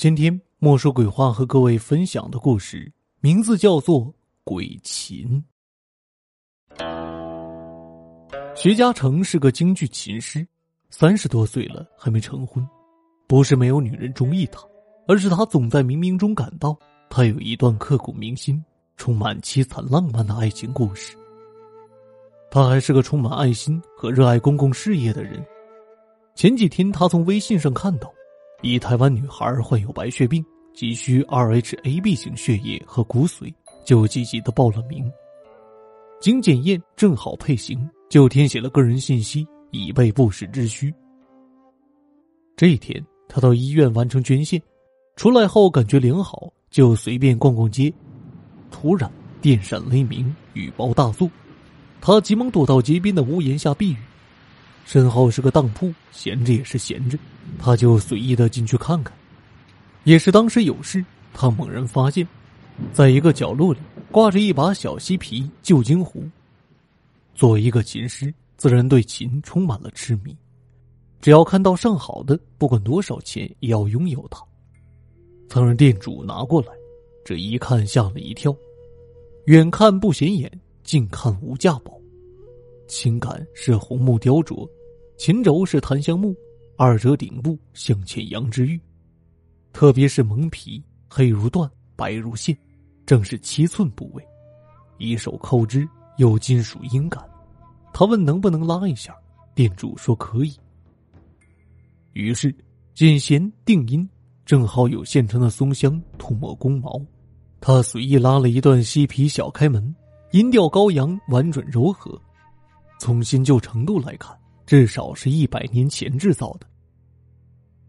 今天莫说鬼话和各位分享的故事名字叫做《鬼琴》。徐嘉诚是个京剧琴师，三十多岁了还没成婚，不是没有女人中意他，而是他总在冥冥中感到他有一段刻骨铭心、充满凄惨浪漫的爱情故事。他还是个充满爱心和热爱公共事业的人。前几天他从微信上看到。一台湾女孩患有白血病，急需 Rhab 型血液和骨髓，就积极的报了名。经检验正好配型，就填写了个人信息，以备不时之需。这一天，他到医院完成捐献，出来后感觉良好，就随便逛逛街。突然，电闪雷鸣，雨包大作，他急忙躲到街边的屋檐下避雨。身后是个当铺，闲着也是闲着，他就随意的进去看看。也是当时有事，他猛然发现，在一个角落里挂着一把小西皮旧金壶。作为一个琴师，自然对琴充满了痴迷，只要看到上好的，不管多少钱也要拥有它。曾让店主拿过来，这一看吓了一跳，远看不显眼，近看无价宝，情感是红木雕琢。琴轴是檀香木，二者顶部镶嵌羊脂玉，特别是蒙皮，黑如缎，白如线，正是七寸部位。一手扣之，有金属音感。他问能不能拉一下，店主说可以。于是剪弦定音，正好有现成的松香涂抹弓毛。他随意拉了一段西皮小开门，音调高扬，婉转柔和。从新旧程度来看。至少是一百年前制造的。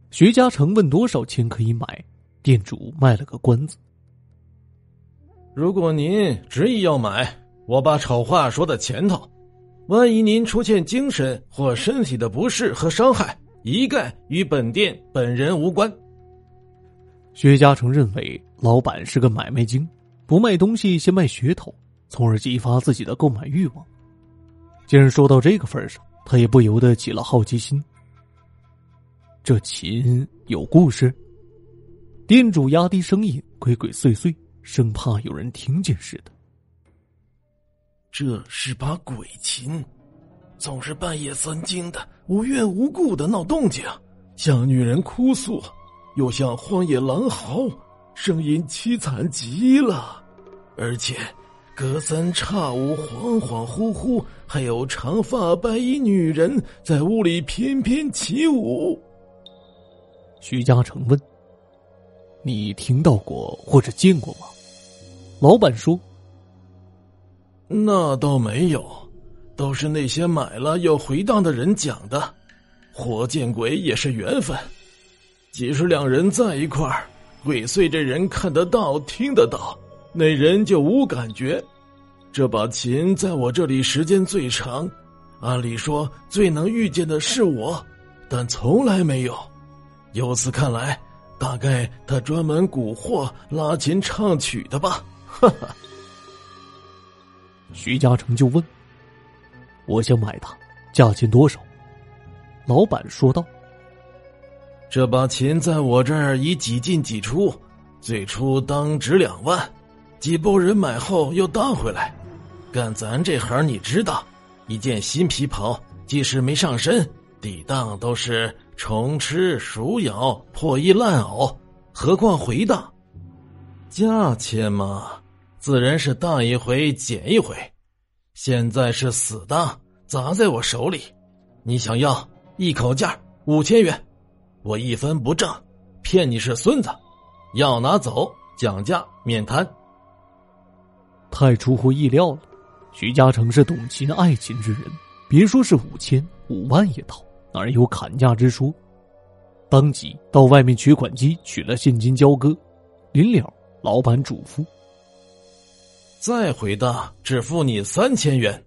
徐嘉诚问多少钱可以买，店主卖了个关子。如果您执意要买，我把丑话说在前头，万一您出现精神或身体的不适和伤害，一概与本店本人无关。徐嘉诚认为老板是个买卖精，不卖东西先卖噱头，从而激发自己的购买欲望。既然说到这个份上。他也不由得起了好奇心。这琴有故事。店主压低声音，鬼鬼祟祟，生怕有人听见似的。这是把鬼琴，总是半夜三更的，无缘无故的闹动静，像女人哭诉，又像荒野狼嚎，声音凄惨极了，而且。隔三差五，恍恍惚惚，还有长发白衣女人在屋里翩翩起舞。徐嘉诚问：“你听到过或者见过吗？”老板说：“那倒没有，都是那些买了又回荡的人讲的。活见鬼也是缘分，即使两人在一块儿，鬼祟这人看得到、听得到。”那人就无感觉，这把琴在我这里时间最长，按理说最能遇见的是我，但从来没有。由此看来，大概他专门蛊惑拉琴唱曲的吧。哈哈。徐嘉诚就问：“我想买它，价钱多少？”老板说道：“这把琴在我这儿已几进几出，最初当值两万。”几波人买后又当回来，干咱这行你知道，一件新皮袍即使没上身，抵当都是虫吃、鼠咬、破衣烂袄，何况回当？价钱嘛，自然是当一回减一回。现在是死当砸在我手里，你想要一口价五千元，我一分不挣，骗你是孙子，要拿走讲价免谈。太出乎意料了，徐嘉诚是懂琴爱琴之人，别说是五千五万也掏，哪有砍价之说？当即到外面取款机取了现金交割，临了，老板嘱咐：“再回答，只付你三千元。”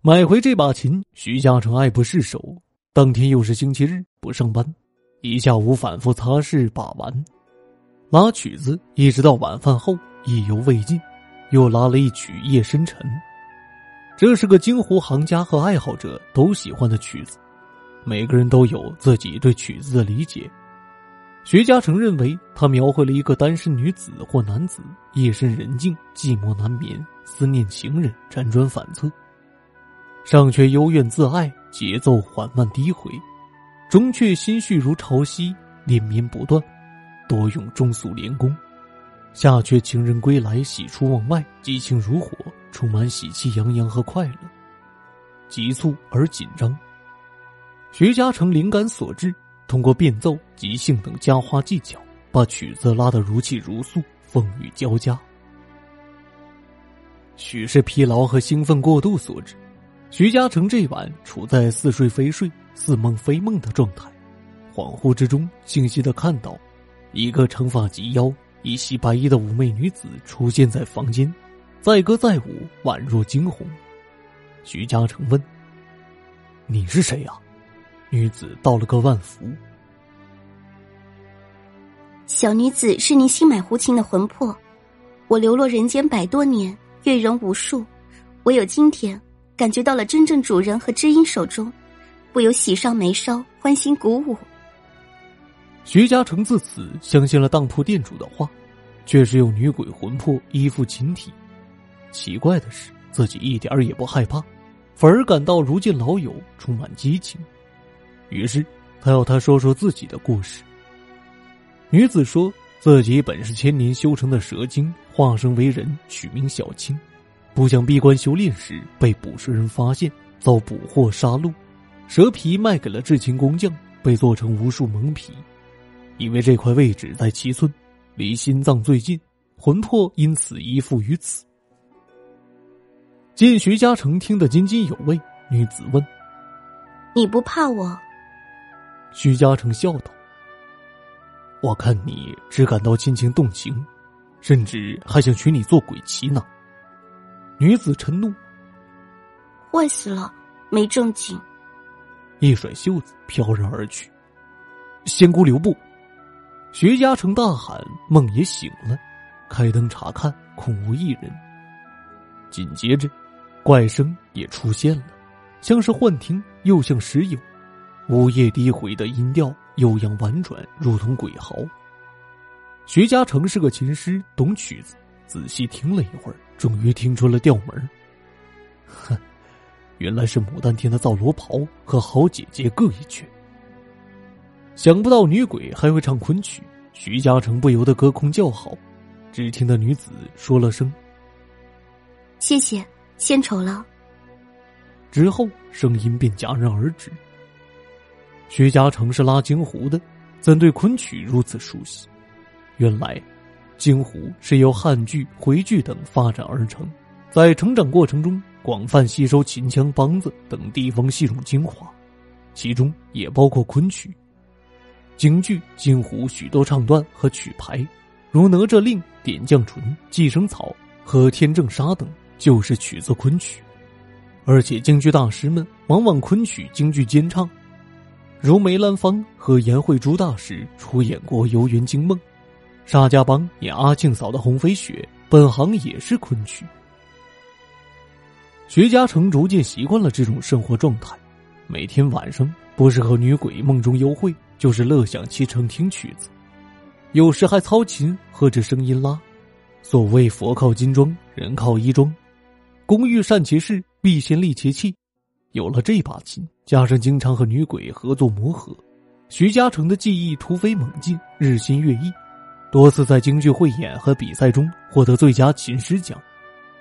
买回这把琴，徐嘉诚爱不释手。当天又是星期日，不上班，一下午反复擦拭把玩，拉曲子，一直到晚饭后，意犹未尽。又拉了一曲《夜深沉》，这是个京胡行家和爱好者都喜欢的曲子，每个人都有自己对曲子的理解。徐嘉诚认为，他描绘了一个单身女子或男子夜深人静、寂寞难眠、思念情人、辗转反侧，上却幽怨自爱，节奏缓慢低回，中却心绪如潮汐，连绵不断，多用中速连弓；下却情人归来，喜出望外，激情如火，充满喜气洋洋和快乐，急促而紧张。徐嘉诚灵感所致。通过变奏、即兴等加花技巧，把曲子拉得如泣如诉、风雨交加。许是疲劳和兴奋过度所致，徐嘉诚这晚处在似睡非睡、似梦非梦的状态，恍惚之中清晰的看到，一个长发及腰、一袭白衣的妩媚女子出现在房间，载歌载舞，宛若惊鸿。徐嘉诚问：“你是谁呀？”女子道了个万福。小女子是您新买胡琴的魂魄，我流落人间百多年，阅人无数，唯有今天感觉到了真正主人和知音手中，不由喜上眉梢，欢欣鼓舞。徐嘉诚自此相信了当铺店主的话，却是有女鬼魂魄依附琴体。奇怪的是，自己一点也不害怕，反而感到如见老友，充满激情。于是，他要他说说自己的故事。女子说自己本是千年修成的蛇精，化身为人，取名小青，不想闭关修炼时被捕蛇人发现，遭捕获杀戮，蛇皮卖给了制琴工匠，被做成无数蒙皮，因为这块位置在七寸，离心脏最近，魂魄因此依附于此。见徐嘉诚听得津津有味，女子问：“你不怕我？”徐嘉诚笑道：“我看你只感到亲情动情，甚至还想娶你做鬼妻呢。”女子嗔怒：“坏死了，没正经！”一甩袖子，飘然而去。仙姑留步！徐嘉诚大喊：“梦也醒了！”开灯查看，空无一人。紧接着，怪声也出现了，像是幻听，又像实有。呜咽低回的音调悠扬婉转，如同鬼嚎。徐嘉诚是个琴师，懂曲子，仔细听了一会儿，终于听出了调门哼，原来是《牡丹亭》的皂罗袍和好姐姐各一曲。想不到女鬼还会唱昆曲，徐嘉诚不由得隔空叫好。只听得女子说了声：“谢谢，献丑了。”之后声音便戛然而止。徐嘉诚是拉京胡的，怎对昆曲如此熟悉？原来，京胡是由汉剧、回剧等发展而成，在成长过程中广泛吸收秦腔、梆子等地方戏种精华，其中也包括昆曲。京剧、京胡许多唱段和曲牌，如《哪吒令》《点绛唇》《寄生草》和《天正沙》等，就是取自昆曲。而且京剧大师们往往昆曲、京剧兼唱。如梅兰芳和颜慧珠大师出演过《游园惊梦》，沙家浜演阿庆嫂的《红飞雪》，本行也是昆曲。徐嘉诚逐渐习惯了这种生活状态，每天晚上不是和女鬼梦中幽会，就是乐享其成听曲子，有时还操琴和着声音拉。所谓佛靠金装，人靠衣装，工欲善其事，必先利其器。有了这把琴，加上经常和女鬼合作磨合，徐嘉诚的技艺突飞猛进，日新月异，多次在京剧汇演和比赛中获得最佳琴师奖，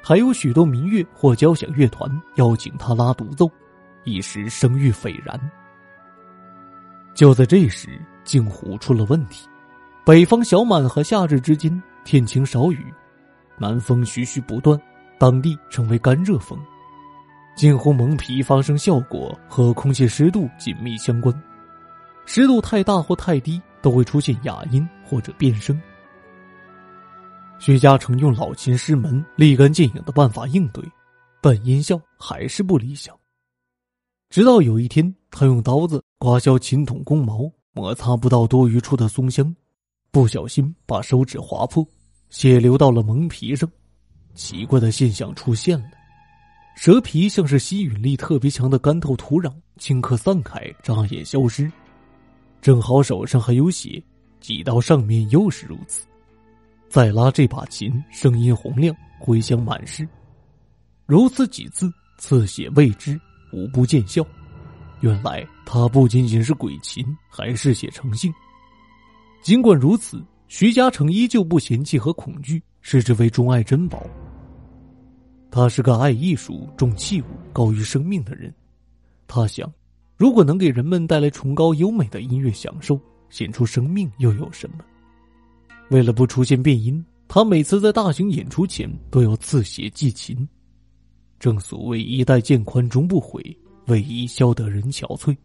还有许多民乐或交响乐团邀请他拉独奏，一时声誉斐然。就在这时，镜湖出了问题，北方小满和夏至之间天晴少雨，南风徐徐不断，当地称为干热风。近乎蒙皮发生效果和空气湿度紧密相关，湿度太大或太低都会出现哑音或者变声。徐嘉诚用老琴师门立竿见影的办法应对，但音效还是不理想。直到有一天，他用刀子刮削琴筒弓毛，摩擦不到多余处的松香，不小心把手指划破，血流到了蒙皮上，奇怪的现象出现了。蛇皮像是吸引力特别强的干透土壤，顷刻散开，眨眼消失。正好手上还有血，挤到上面又是如此。再拉这把琴，声音洪亮，回响满室。如此几次，刺血未知，无不见效。原来他不仅仅是鬼琴，还嗜血成性。尽管如此，徐嘉诚依旧不嫌弃和恐惧，视之为钟爱珍宝。他是个爱艺术、重器物、高于生命的人。他想，如果能给人们带来崇高优美的音乐享受，献出生命又有什么？为了不出现变音，他每次在大型演出前都要刺血祭琴。正所谓“一代渐宽终不悔，为伊消得人憔悴。”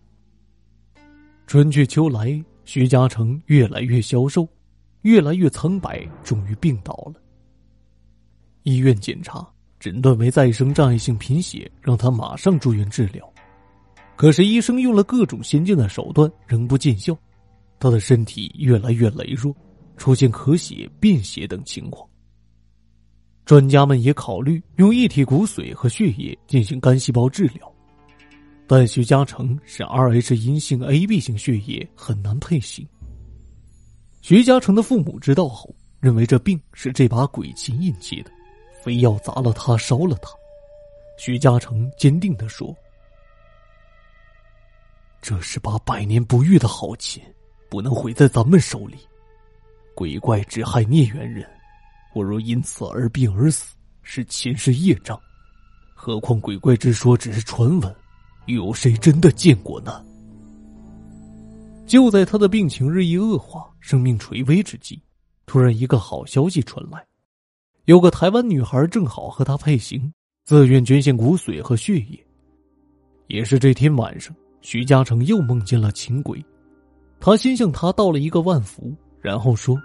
春去秋来，徐嘉诚越来越消瘦，越来越苍白，终于病倒了。医院检查诊断为再生障碍性贫血，让他马上住院治疗。可是医生用了各种先进的手段，仍不见效，他的身体越来越羸弱。出现咳血、便血等情况，专家们也考虑用一体骨髓和血液进行干细胞治疗，但徐嘉诚是 Rh 阴性 AB 型血液，很难配型。徐嘉诚的父母知道后，认为这病是这把鬼琴引起的，非要砸了他、烧了他。徐嘉诚坚定的说：“这是把百年不遇的好琴，不能毁在咱们手里。”鬼怪只害孽缘人，不如因此而病而死，是前世业障。何况鬼怪之说只是传闻，有谁真的见过呢？就在他的病情日益恶化、生命垂危之际，突然一个好消息传来：有个台湾女孩正好和他配型，自愿捐献骨髓和血液。也是这天晚上，徐嘉诚又梦见了秦鬼，他先向他道了一个万福。然后说：“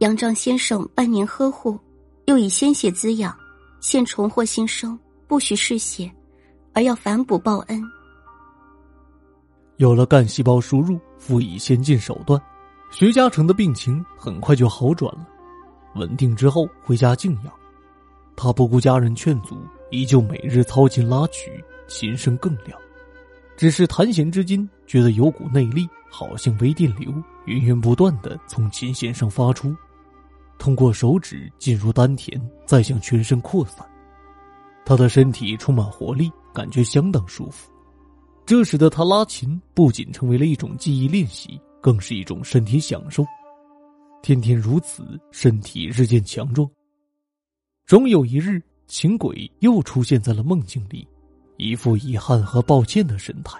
杨丈先生半年呵护，又以鲜血滋养，现重获新生，不许嗜血，而要反哺报恩。”有了干细胞输入，辅以先进手段，徐嘉诚的病情很快就好转了。稳定之后，回家静养。他不顾家人劝阻，依旧每日操琴拉曲，琴声更亮。只是弹弦之间，觉得有股内力，好像微电流。源源不断的从琴弦上发出，通过手指进入丹田，再向全身扩散。他的身体充满活力，感觉相当舒服。这使得他拉琴不仅成为了一种记忆练习，更是一种身体享受。天天如此，身体日渐强壮。终有一日，琴鬼又出现在了梦境里，一副遗憾和抱歉的神态。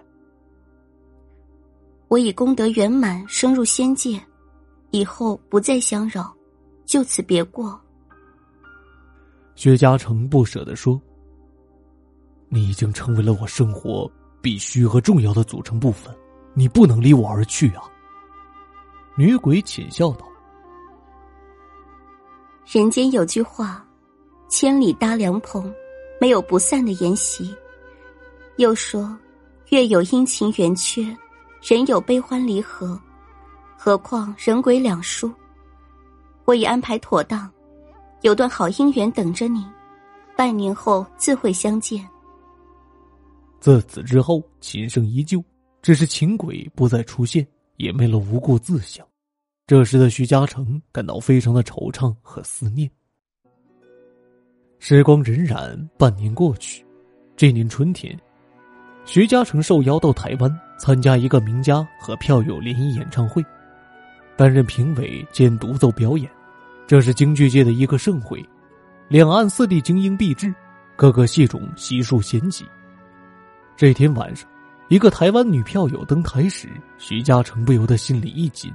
我已功德圆满，升入仙界，以后不再相扰，就此别过。薛家成不舍得说：“你已经成为了我生活必须和重要的组成部分，你不能离我而去啊。”女鬼浅笑道：“人间有句话，千里搭凉棚，没有不散的筵席。又说，月有阴晴圆缺。”人有悲欢离合，何况人鬼两疏？我已安排妥当，有段好姻缘等着你，半年后自会相见。自此之后，琴声依旧，只是琴鬼不再出现，也没了无故自响。这时的徐嘉诚感到非常的惆怅和思念。时光荏苒，半年过去，这年春天。徐嘉诚受邀到台湾参加一个名家和票友联谊演唱会，担任评委兼独奏表演。这是京剧界的一个盛会，两岸四地精英毕至，各个戏种悉数贤集。这天晚上，一个台湾女票友登台时，徐嘉诚不由得心里一紧。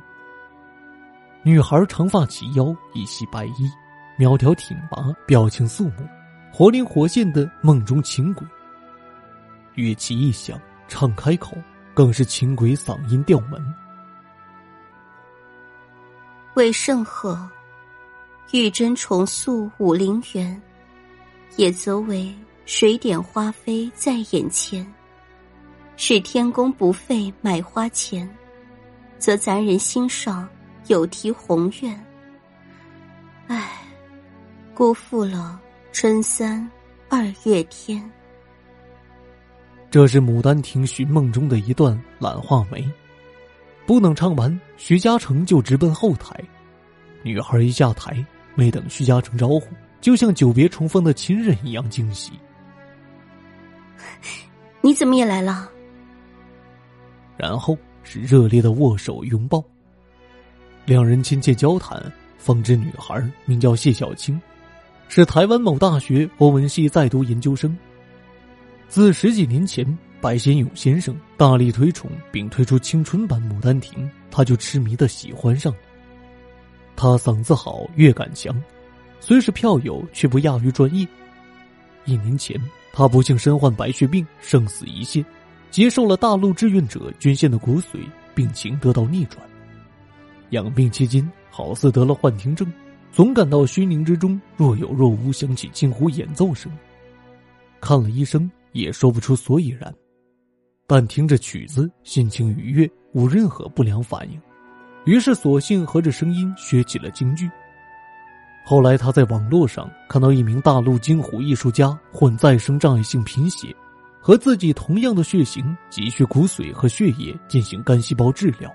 女孩长发及腰，一袭白衣，苗条挺拔，表情肃穆，活灵活现的梦中情鬼。乐器一响，唱开口，更是情鬼嗓音调门。为圣鹤，玉真重塑武陵源，也则为水点花飞在眼前。是天公不费买花钱，则咱人心上有提宏愿。唉，辜负了春三二月天。这是《牡丹亭》寻梦中的一段懒画眉。不等唱完，徐嘉诚就直奔后台。女孩一下台，没等徐嘉诚招呼，就像久别重逢的亲人一样惊喜。你怎么也来了？然后是热烈的握手拥抱。两人亲切交谈，方知女孩名叫谢小青，是台湾某大学欧文系在读研究生。自十几年前，白先勇先生大力推崇并推出青春版《牡丹亭》，他就痴迷的喜欢上了。他嗓子好，乐感强，虽是票友，却不亚于专业。一年前，他不幸身患白血病，生死一线，接受了大陆志愿者捐献的骨髓，病情得到逆转。养病期间，好似得了幻听症，总感到虚凝之中若有若无响起近乎演奏声。看了医生，也说不出所以然，但听着曲子，心情愉悦，无任何不良反应。于是索性合着声音学起了京剧。后来他在网络上看到一名大陆京胡艺术家患再生障碍性贫血，和自己同样的血型急需骨髓和血液进行干细胞治疗。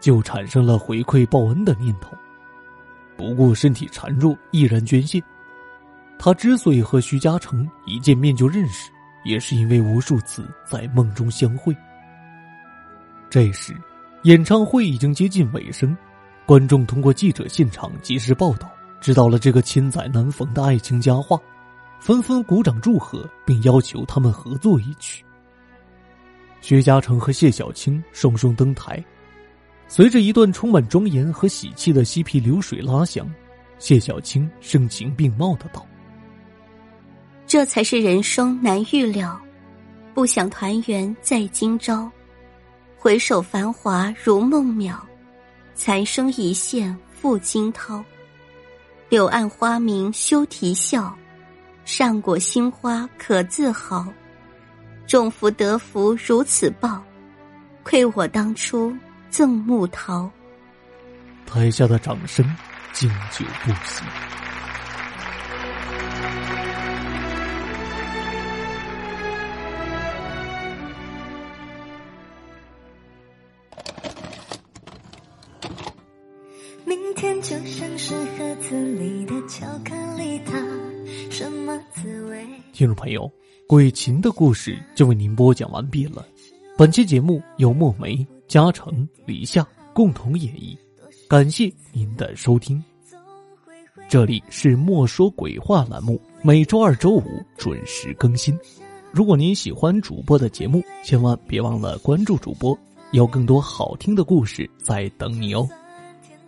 就产生了回馈报恩的念头，不顾身体孱弱，毅然捐献。他之所以和徐嘉诚一见面就认识，也是因为无数次在梦中相会。这时，演唱会已经接近尾声，观众通过记者现场及时报道，知道了这个千载难逢的爱情佳话，纷纷鼓掌祝贺，并要求他们合作一曲。薛嘉诚和谢小青双双登台。随着一段充满庄严和喜气的嬉皮流水拉响，谢小青声情并茂的道：“这才是人生难预料，不想团圆在今朝，回首繁华如梦渺，残生一线付惊涛。柳暗花明休啼笑，善果新花可自豪。种福得福如此报，亏我当初。”赠木桃，台下的掌声经久不息。听众朋友，鬼琴的故事就为您播讲完毕了。本期节目由墨梅。嘉诚、李夏共同演绎，感谢您的收听。这里是莫说鬼话栏目，每周二、周五准时更新。如果您喜欢主播的节目，千万别忘了关注主播，有更多好听的故事在等你哦。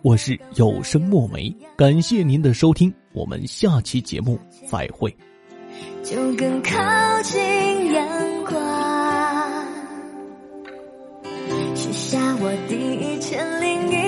我是有声墨梅，感谢您的收听，我们下期节目再会。就更靠近阳光。许下我第一千零一